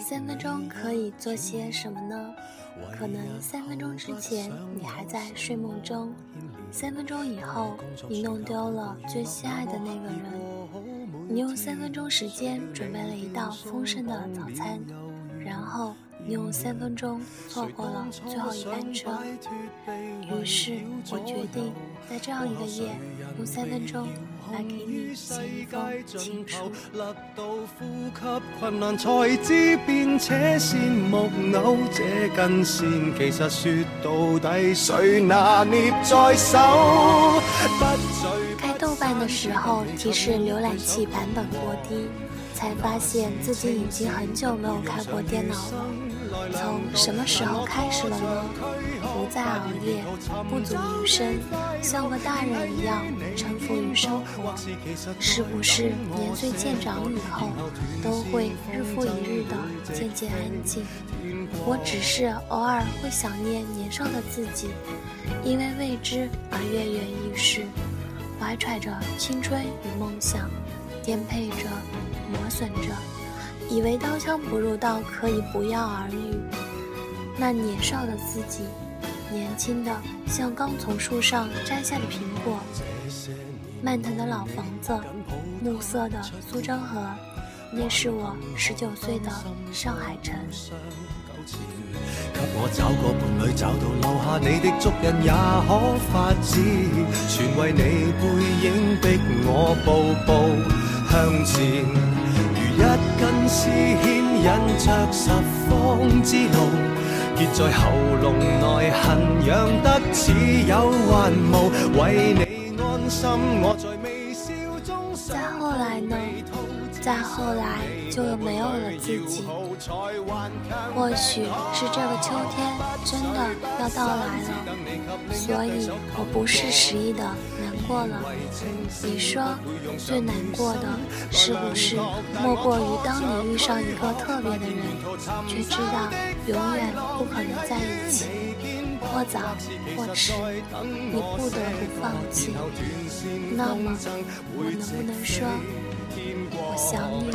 三分钟可以做些什么呢？可能三分钟之前你还在睡梦中，三分钟以后你弄丢了最心爱的那个人，你用三分钟时间准备了一道丰盛的早餐，然后。你用三分钟错过了最后一班车，于是我决定在这样一个夜，用三分钟来给你写一封情书。开豆瓣的时候提示浏览器版本过低，才发现自己已经很久没有开过电脑了。从什么时候开始了呢？不再熬夜，不足余生，像个大人一样赋予生活。是不是年岁渐长以后，都会日复一日的渐渐安静？我只是偶尔会想念年少的自己，因为未知而跃跃欲试，怀揣着青春与梦想，颠沛着，磨损着。以为刀枪不入到可以不药而愈，那年少的自己，年轻的，像刚从树上摘下的苹果；漫腾的老房子，暮色的苏州河，那是我十九岁的上海城。给我找个伴侣，找到留下你的足印也可发展，全为你背影逼我步步向前，如一根丝牵引着十方之路。结在喉咙内，痕痒得似有还无。为你安心，我在微笑中。再后来呢？再后来就没有了自己。或许是这个秋天真的要到来了，所以我不是时意的过了。你说最难过的是不是莫过于当你遇上一个特别的人，却知道永远不可能在一起，或早或迟，你不得不放弃。那么我能不能说？我想你了。